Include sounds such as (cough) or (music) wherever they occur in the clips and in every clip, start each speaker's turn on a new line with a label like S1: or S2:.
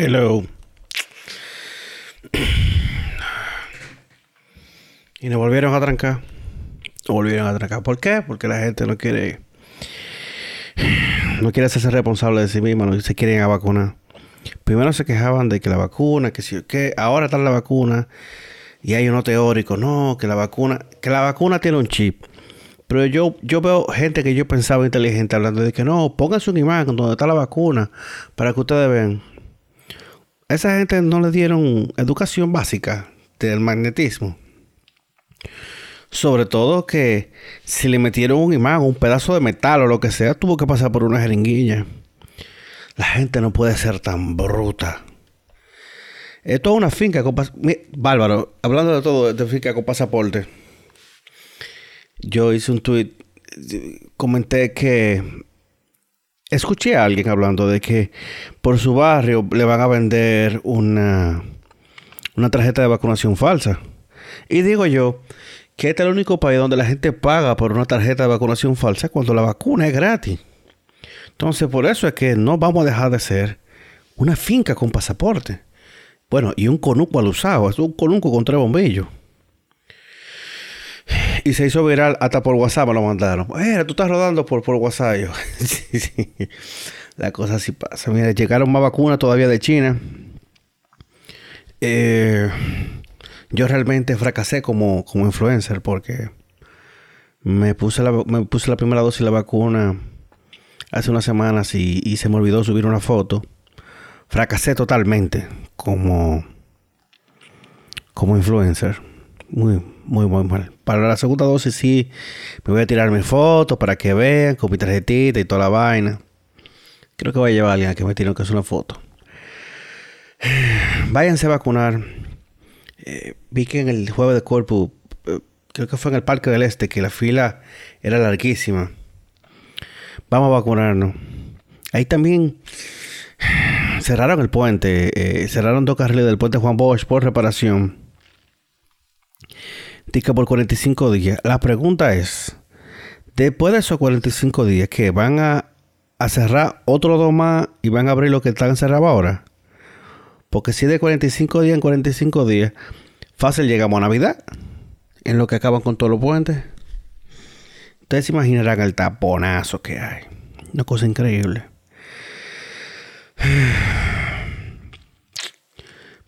S1: Hello. Y nos volvieron a trancar. Nos volvieron a trancar. ¿Por qué? Porque la gente no quiere. No quiere hacerse responsable de sí misma, no se quieren a vacunar. Primero se quejaban de que la vacuna, que si que ahora está la vacuna. Y hay uno teórico, no, que la vacuna, que la vacuna tiene un chip. Pero yo, yo veo gente que yo pensaba inteligente hablando de que no, pónganse un imán donde está la vacuna para que ustedes vean. Esa gente no le dieron educación básica del magnetismo. Sobre todo que si le metieron un imán, un pedazo de metal o lo que sea, tuvo que pasar por una jeringuilla. La gente no puede ser tan bruta. Esto es una finca con Bárbaro, hablando de todo, de finca con pasaporte. Yo hice un tweet, comenté que escuché a alguien hablando de que por su barrio le van a vender una, una tarjeta de vacunación falsa. Y digo yo que este es el único país donde la gente paga por una tarjeta de vacunación falsa cuando la vacuna es gratis. Entonces, por eso es que no vamos a dejar de ser una finca con pasaporte. Bueno, y un conuco al usado, es un conuco con tres bombillos. Y se hizo viral hasta por WhatsApp me lo mandaron. Eh, tú estás rodando por, por WhatsApp. (laughs) sí. La cosa así pasa. Mira, llegaron más vacunas todavía de China. Eh, yo realmente fracasé como, como influencer porque me puse, la, me puse la primera dosis de la vacuna hace unas semanas y, y se me olvidó subir una foto. Fracasé totalmente como, como influencer. Muy, muy, muy mal. Para la segunda dosis sí me voy a tirar mi foto para que vean con mi tarjetita y toda la vaina. Creo que voy a llevar a alguien a que me tire que es una foto. (sighs) Váyanse a vacunar. Eh, vi que en el jueves de cuerpo, eh, creo que fue en el Parque del Este, que la fila era larguísima. Vamos a vacunarnos. Ahí también (sighs) cerraron el puente. Eh, cerraron dos carriles del puente Juan Bosch por reparación. Dice por 45 días. La pregunta es, después de esos 45 días, que van a, cerrar otro dos más y van a abrir lo que están cerrados ahora? Porque si de 45 días en 45 días, fácil llegamos a Navidad, en lo que acaban con todos los puentes. Ustedes se imaginarán el taponazo que hay. Una cosa increíble. (sighs)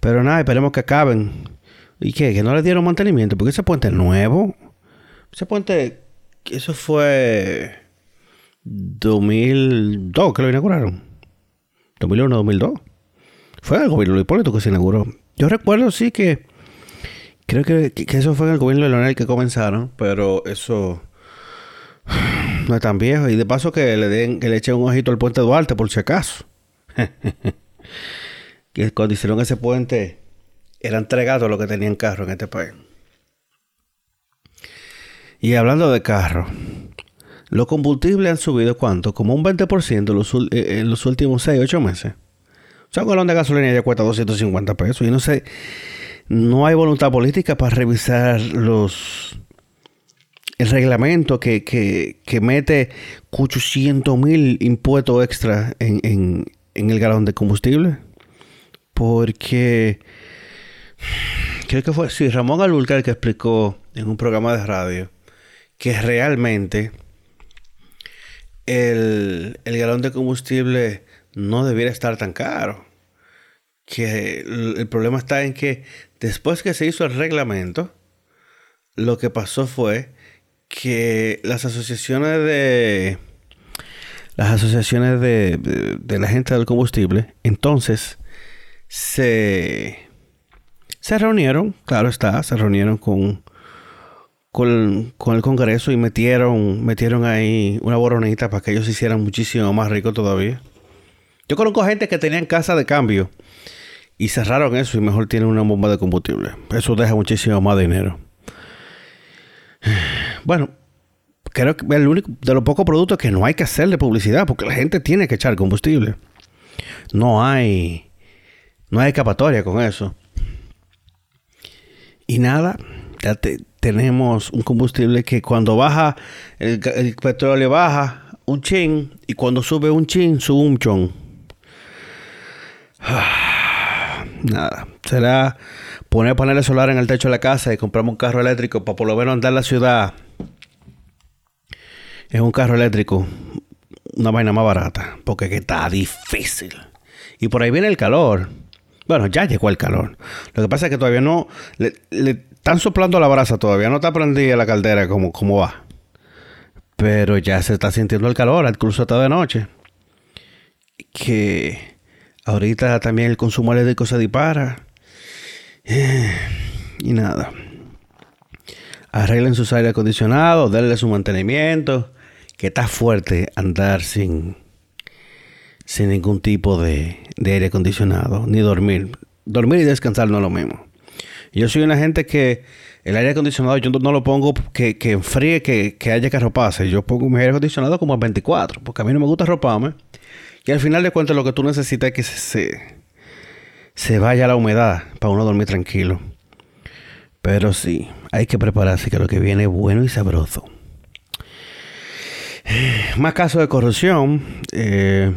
S1: Pero nada, esperemos que acaben. ¿Y qué? ¿Que no le dieron mantenimiento? Porque ese puente es nuevo. Ese puente, eso fue 2002 que lo inauguraron. 2001, 2002. Fue el gobierno de Hipólito que se inauguró. Yo recuerdo, sí, que creo que, eso fue en el gobierno de Leonel que comenzaron, pero eso (sighs) no es tan viejo. Y de paso que le den, que le echen un ojito al puente Duarte, por si acaso. (laughs) que cuando hicieron ese puente eran entregado lo que tenían carro en este país. Y hablando de carro, los combustibles han subido cuánto? Como un 20% eh, en los últimos 6, 8 meses. O sea, un galón de gasolina ya cuesta 250 pesos. Y no sé, no hay voluntad política para revisar los el reglamento que, que, mete 800 mil impuestos extra en, en el galón de combustible. Porque creo que fue, sí, Ramón Alulcar que explicó en un programa de radio que realmente el, galón de combustible no debiera estar tan caro. Que el, problema está en que después que se hizo el reglamento, lo que pasó fue que las asociaciones de las asociaciones de, de la gente del combustible entonces se se reunieron, claro está, se reunieron con, con, el Congreso y metieron, metieron ahí una boronita para que ellos se hicieran muchísimo más ricos todavía. Yo conozco gente que tenían casa de cambio y cerraron eso y mejor tienen una bomba de combustible. Eso deja muchísimo más dinero. (sighs) Bueno, creo que el único de los pocos productos que no hay que hacerle publicidad porque la gente tiene que echar combustible. No hay no hay escapatoria con eso. Y nada, ya tenemos un combustible que cuando baja, el, petróleo baja un chin y cuando sube un chin, sube un chon. (sighs) nada. Será poner paneles solares en el techo de la casa y comprarme un carro eléctrico para por lo menos andar la ciudad. Es un carro eléctrico, una vaina más barata, porque que está difícil. Y por ahí viene el calor. Bueno, ya llegó el calor. Lo que pasa es que todavía no. Le, están soplando la brasa, todavía no está prendida la caldera como, como va. Pero ya se está sintiendo el calor, incluso hasta de noche. Que ahorita también el consumo eléctrico se dispara. Y nada. Arreglen sus aire acondicionados, denle su mantenimiento. Que está fuerte andar sin, sin ningún tipo de, de aire acondicionado, ni dormir. Dormir y descansar no es lo mismo. Yo soy una gente que el aire acondicionado yo no lo pongo que, que enfríe, que, que, haya que arroparse. Yo pongo mi aire acondicionado como a 24, porque a mí no me gusta arroparme. Y al final de cuentas lo que tú necesitas es que se, se vaya la humedad para uno dormir tranquilo. Pero sí, hay que prepararse que lo que viene es bueno y sabroso. Más casos de corrupción. Eh,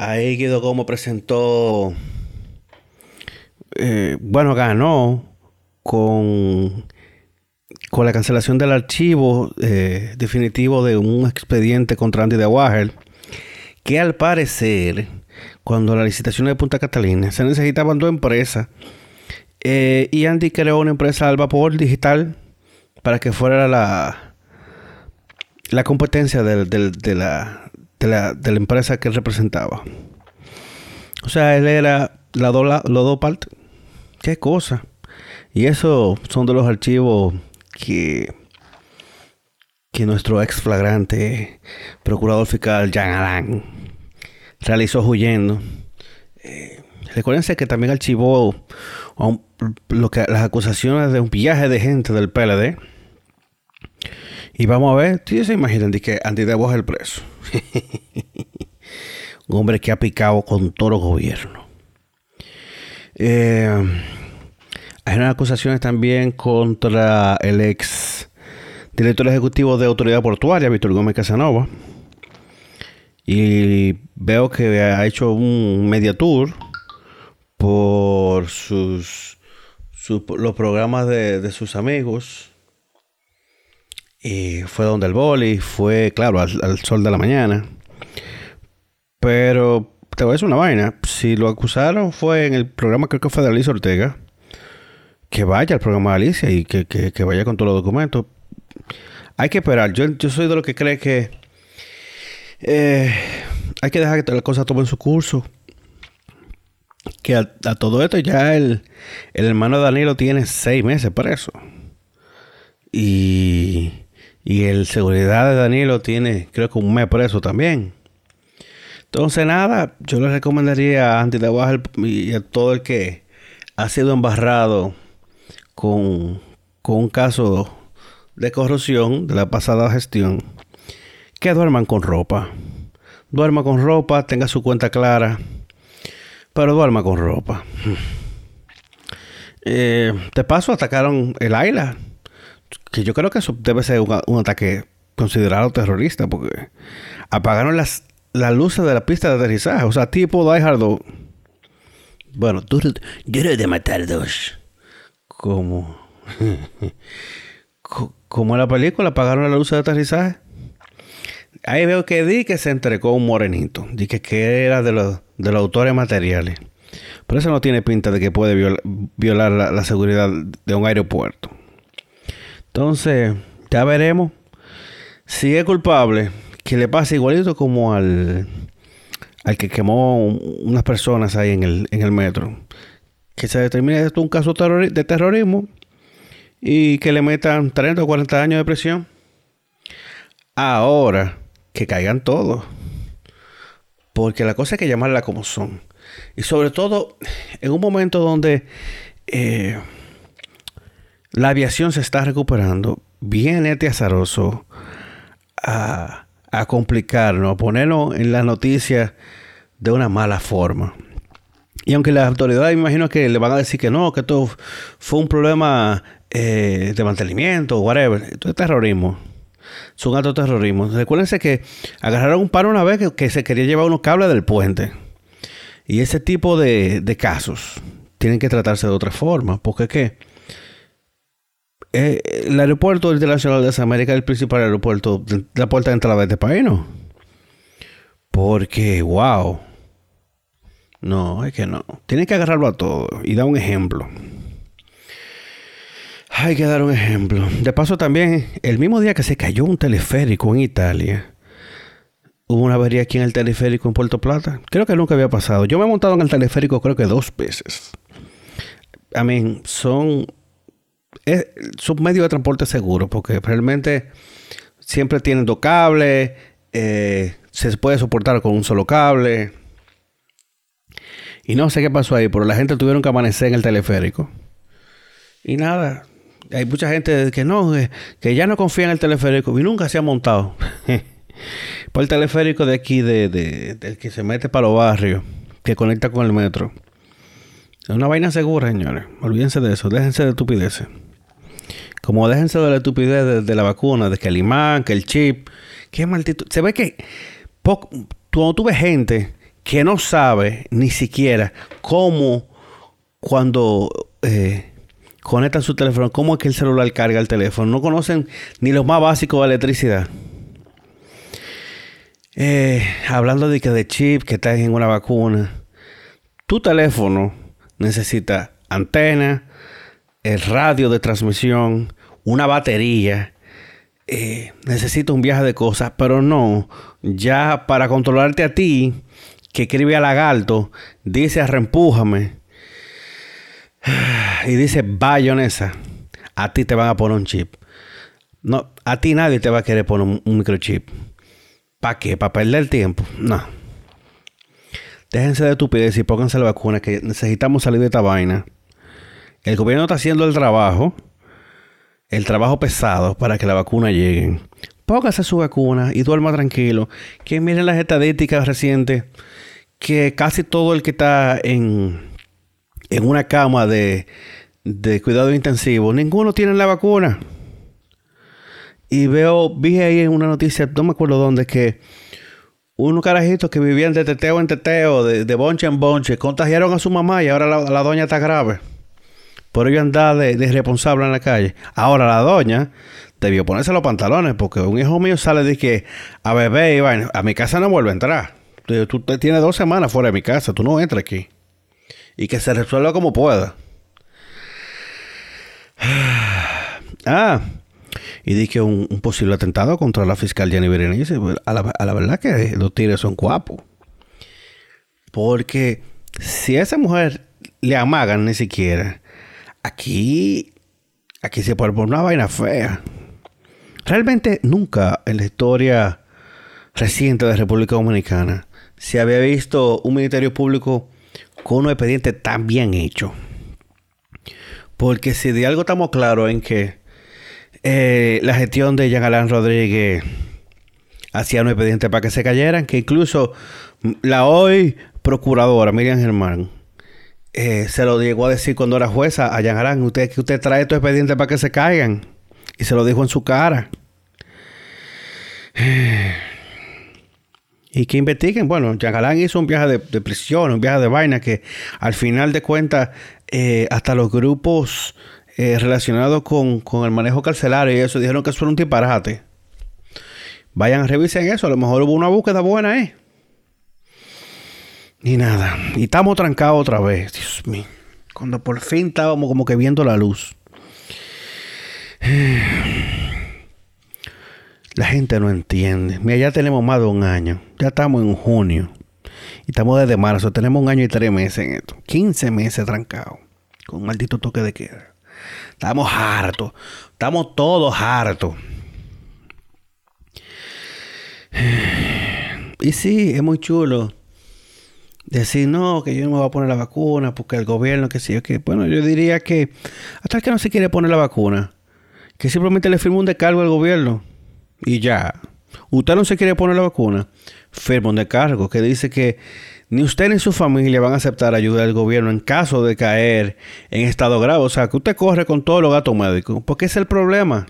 S1: ahí Guido como presentó eh, bueno, ganó con, con la cancelación del archivo eh, definitivo de un expediente contra Andy de Wager, que al parecer, cuando la licitación de Punta Catalina se necesitaban dos empresas, eh, y Andy creó una empresa al vapor digital para que fuera la, la competencia de, la, de, la, de la empresa que él representaba. O sea, él era la los dos partes. Qué cosa. Y eso son de los archivos que, que nuestro ex flagrante procurador fiscal Jean Alain realizó huyendo. Eh, recuérdense que también archivó lo que, las acusaciones de un viaje de gente del PLD. Y vamos a ver, si se imaginan que Debo es el preso. (laughs) un hombre que ha picado con todo el gobierno. Eh, hay unas acusaciones también contra el ex director ejecutivo de Autoridad Portuaria, Víctor Gómez Casanova. Y veo que ha hecho un media tour por sus, los programas de, sus amigos. Y fue donde el boli, fue, claro, al, al sol de la mañana. Pero te voy a decir una vaina. Si lo acusaron fue en el programa, creo que fue de Alicia Ortega. Que vaya al programa de Alicia y que, vaya con todos los documentos. Hay que esperar. Yo, yo soy de los que cree que eh, hay que dejar que las cosas tomen su curso. Que a, todo esto ya el, el, hermano Danilo tiene seis meses preso. Y, y el seguridad de Danilo tiene creo que un mes preso también. Entonces, nada, yo le recomendaría a de y a todo el que ha sido embarrado con, con un caso de corrupción de la pasada gestión que duerman con ropa. Duerma con ropa, tenga su cuenta clara, pero duerma con ropa. (laughs) Eh, de paso, atacaron el Aila, que yo creo que eso debe ser un, un ataque considerado terrorista, porque apagaron las la luz de la pista de aterrizaje. O sea, tipo Die Hard Bueno, tú de matar dos. Como. (laughs) como en la película, apagaron la luz de aterrizaje. Ahí veo que di que se entregó un morenito. Dije que era de los, de los autores materiales. Pero eso no tiene pinta de que puede violar, la, la seguridad de un aeropuerto. Entonces, ya veremos. Si es culpable, que le pase igualito como al, al que quemó unas personas ahí en el, en el metro. Que se determine esto un caso de terrorismo y que le metan 30 o 40 años de prisión. Ahora, que caigan todos. Porque la cosa hay que llamarla como son. Y sobre todo en un momento donde eh, la aviación se está recuperando, viene este azaroso a a complicarnos, a ponernos en las noticias de una mala forma. Y aunque las autoridades me imagino que le van a decir que no, que esto fue un problema eh, de mantenimiento whatever, esto es terrorismo. Es un acto de terrorismo. Recuérdense que agarraron un paro una vez que, se quería llevar unos cables del puente. Y ese tipo de, casos tienen que tratarse de otra forma. Porque qué? Eh, el aeropuerto internacional de América es el principal aeropuerto la puerta de entrada de este país, ¿no? Porque, wow. No, es que no. Tienen que agarrarlo a todo y dar un ejemplo. Hay que dar un ejemplo. De paso también, el mismo día que se cayó un teleférico en Italia, hubo una avería aquí en el teleférico en Puerto Plata. Creo que nunca había pasado. Yo me he montado en el teleférico creo que dos veces. I mean, son, son medios de transporte seguro porque realmente siempre tienen dos cables, eh, se puede soportar con un solo cable. Y no sé qué pasó ahí, pero la gente tuvieron que amanecer en el teleférico. Y nada, hay mucha gente que no, que, ya no confía en el teleférico y nunca se ha montado. (laughs) Por el teleférico de aquí, de, del que se mete para los barrios, que conecta con el metro. Es una vaina segura, señores. Olvídense de eso, déjense de estupideces. Como déjense de la estupidez de, la vacuna, de que el imán, que el chip. Qué maldito. Se ve que cuando tú ves gente que no sabe ni siquiera cómo cuando eh, conectan su teléfono, cómo es que el celular carga el teléfono. No conocen ni lo más básico de electricidad. Eh, hablando de que de chip que está en una vacuna, tu teléfono necesita antena, el radio de transmisión, una batería, eh, necesita un viaje de cosas, pero no, ya para controlarte a ti, que escribe a lagarto, dice reempújame (sighs) y dice bayonesa, a ti te van a poner un chip. No, a ti nadie te va a querer poner un, microchip. ¿Para qué? ¿Para perder tiempo? No. Déjense de estupidez y pónganse la vacuna que necesitamos salir de esta vaina. El gobierno está haciendo el trabajo, el trabajo pesado para que la vacuna llegue. Póngase su vacuna y duerma tranquilo. Que miren las estadísticas recientes que casi todo el que está en en una cama de, de cuidado intensivo, ninguno tiene la vacuna. Y veo, vi ahí en una noticia, no me acuerdo dónde, que unos carajitos que vivían de teteo en teteo, de, de bonche en bonche, contagiaron a su mamá y ahora la, doña está grave. Por ello andar de, en la calle. Ahora la doña debió ponerse los pantalones porque un hijo mío sale de que a bebé y a mi casa no vuelve a entrar. Tú, tú tienes dos semanas fuera de mi casa, tú no entras aquí y que se resuelva como pueda. (sighs) Ah, y dije un, posible atentado contra la fiscal Jenny Berenice. A la, a la verdad que los tigres son guapos. Porque si a esa mujer le amagan ni siquiera, aquí, aquí se pone por una vaina fea. Realmente nunca en la historia reciente de República Dominicana se había visto un ministerio público con un expediente tan bien hecho. Porque si de algo estamos claros en que eh, la gestión de Jean Alain Rodríguez hacía un expediente para que se cayeran, que incluso la hoy procuradora Miriam Germán eh, se lo llegó a decir cuando era jueza a Jean Alain, usted, que usted trae estos expedientes para que se caigan. Y se lo dijo en su cara. (sighs) y que investiguen. Bueno, Yagalán hizo un viaje de, prisión, un viaje de vaina que al final de cuentas eh, hasta los grupos eh, relacionados con, el manejo carcelario y eso dijeron que eso era un disparate. Vayan, revisen eso, a lo mejor hubo una búsqueda buena, ¿eh? Y nada, y estamos trancados otra vez, Dios mío. Cuando por fin estábamos como que viendo la luz. (sighs) La gente no entiende. Mira, ya tenemos más de un año. Ya estamos en junio. Y estamos desde marzo. Tenemos un año y tres meses en esto. 15 meses trancados. Con un maldito toque de queda. Estamos hartos. Estamos todos hartos. (sighs) Y sí, es muy chulo decir, no, que yo no me voy a poner la vacuna porque el gobierno, que sí, que bueno, yo diría que hasta que no se quiere poner la vacuna, que simplemente le firme un descargo al gobierno y ya. Usted no se quiere poner la vacuna, firma un descargo que dice que ni usted ni su familia van a aceptar ayuda del gobierno en caso de caer en estado grave. O sea, que usted corre con todos los gatos médicos. Porque es el problema.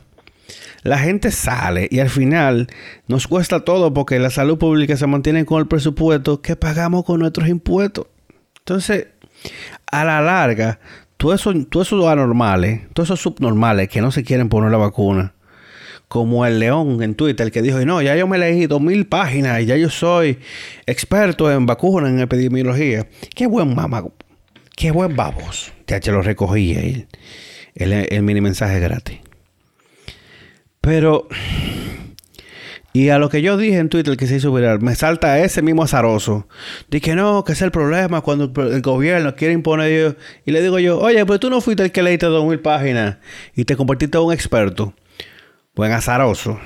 S1: La gente sale y al final nos cuesta todo porque la salud pública se mantiene con el presupuesto que pagamos con nuestros impuestos. Entonces, a la larga, todos esos, esos anormales, todos esos subnormales que no se quieren poner la vacuna, como el León en Twitter que dijo, no, ya yo me leí dos mil páginas y ya yo soy experto en vacunas, en epidemiología. Qué buen mamá, qué buen babos. Te lo recogí el, el, mini mensaje gratis. Pero y a lo que yo dije en Twitter que se hizo viral, me salta ese mismo azaroso. Dije, no, que es el problema cuando el gobierno quiere imponer. Y le digo yo, oye, pues tú no fuiste el que leíste dos mil páginas y te convertiste en un experto. Buen azaroso.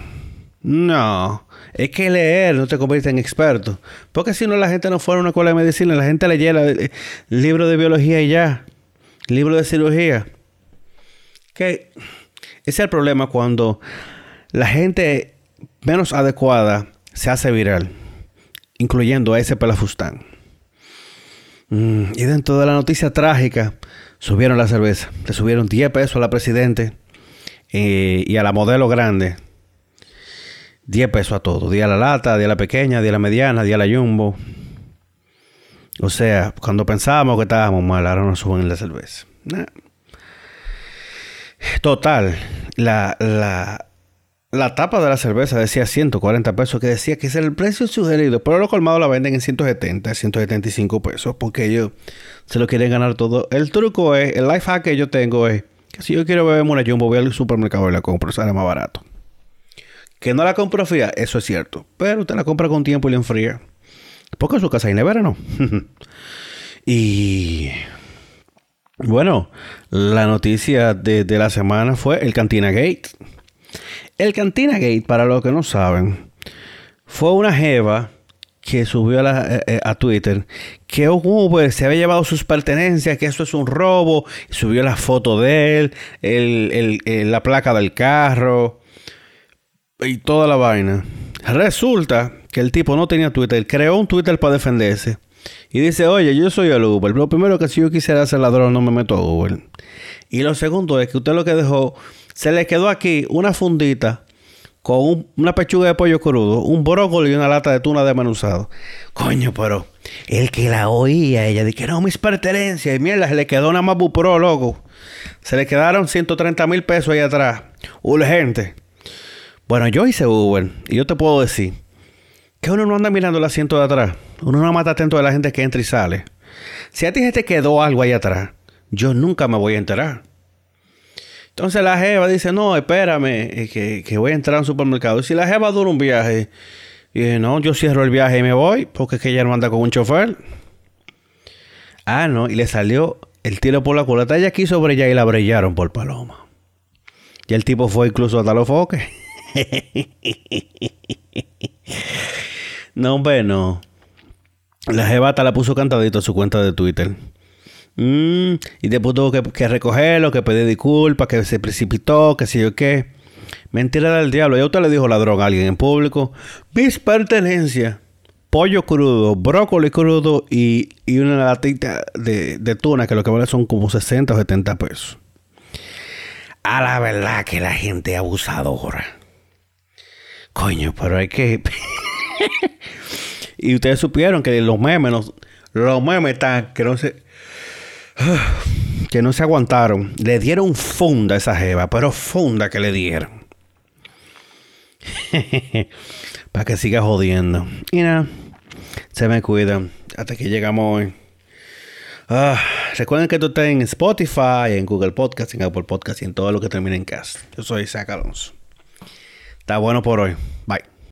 S1: No, es que leer no te convierte en experto. Porque si no, la gente no fuera a una escuela de medicina, la gente leyera el libro de biología y ya. libro de cirugía. Que ese es el problema cuando la gente menos adecuada se hace viral, incluyendo a ese pelafustán. Mm, y dentro de la noticia trágica, subieron la cerveza. Le subieron 10 pesos a la presidente eh, y a la modelo grande. 10 pesos a todo. Día a la lata, día a la pequeña, día a la mediana, día a la jumbo. O sea, cuando pensábamos que estábamos mal, ahora nos suben la cerveza. Total, la, la, la tapa de la cerveza decía 140 pesos, que decía que era el precio sugerido, pero los colmados la venden en 170, 175 pesos, porque ellos se lo quieren ganar todo. El truco es, el life hack que yo tengo es que si yo quiero beberme una jumbo, voy al supermercado y la compro, sale más barato. Que no la compro fría, eso es cierto, pero usted la compra con tiempo y la enfría. Porque en su casa hay nevera, ¿no? (laughs) y bueno, la noticia de, de la semana fue el Cantina Gate. El Cantina Gate, para los que no saben, fue una jeva que subió a, eh, eh, Twitter que Uber se había llevado sus pertenencias, que eso es un robo, subió la foto de él, la placa del carro y toda la vaina. Resulta que el tipo no tenía Twitter, creó un Twitter para defenderse. Y dice, oye, yo soy el Uber. Lo primero que si yo quisiera ser ladrón, no me meto a Uber. Y lo segundo es que usted lo que dejó se le quedó aquí una fundita con una pechuga de pollo crudo, un brócoli y una lata de tuna desmenuzado. Coño, pero el que la oía, ella dije, no, mis pertenencias. Y mierda, se le quedó una Mabu Pro, loco. Se le quedaron 130 mil pesos ahí atrás. Urgente. Bueno, yo hice Uber y yo te puedo decir que uno no anda mirando el asiento de atrás. Uno no mata atento de la gente que entra y sale. Si a ti se te quedó algo ahí atrás, yo nunca me voy a enterar. Entonces la jeva dice, no, espérame, eh, que, voy a entrar a un supermercado. Y si la jeva dura un viaje, y dice, no, yo cierro el viaje y me voy, porque es que ella no anda con un chofer. Ah, no, y le salió el tiro por la culata. Ella aquí sobre ella y la brillaron por paloma. Y el tipo fue incluso hasta los foques. (laughs) no, hombre, no. La jebata la puso cantadito a su cuenta de Twitter. Mm, y después tuvo que, recogerlo, que pedir disculpas, que se precipitó, que sé yo qué. Mentira del diablo. Ya usted le dijo ladrón a alguien en público. Mis pertenencias. Pollo crudo, brócoli crudo y, una latita de, de, tuna que lo que vale son como 60 o 70 pesos. A la verdad que la gente abusadora. Coño, pero hay que... (laughs) y ustedes supieron que los memes, los, los memes están, que no se (sighs) que no se aguantaron. Le dieron funda a esa jeva, pero funda que le dieron. (laughs) Para que siga jodiendo. Y nada, se me cuidan. Hasta que llegamos hoy. Ah, recuerden que esto está en Spotify, en Google Podcast, en Apple Podcast y en todo lo que termine en cast. Yo soy Isaac Alonso. Está bueno por hoy. Bye.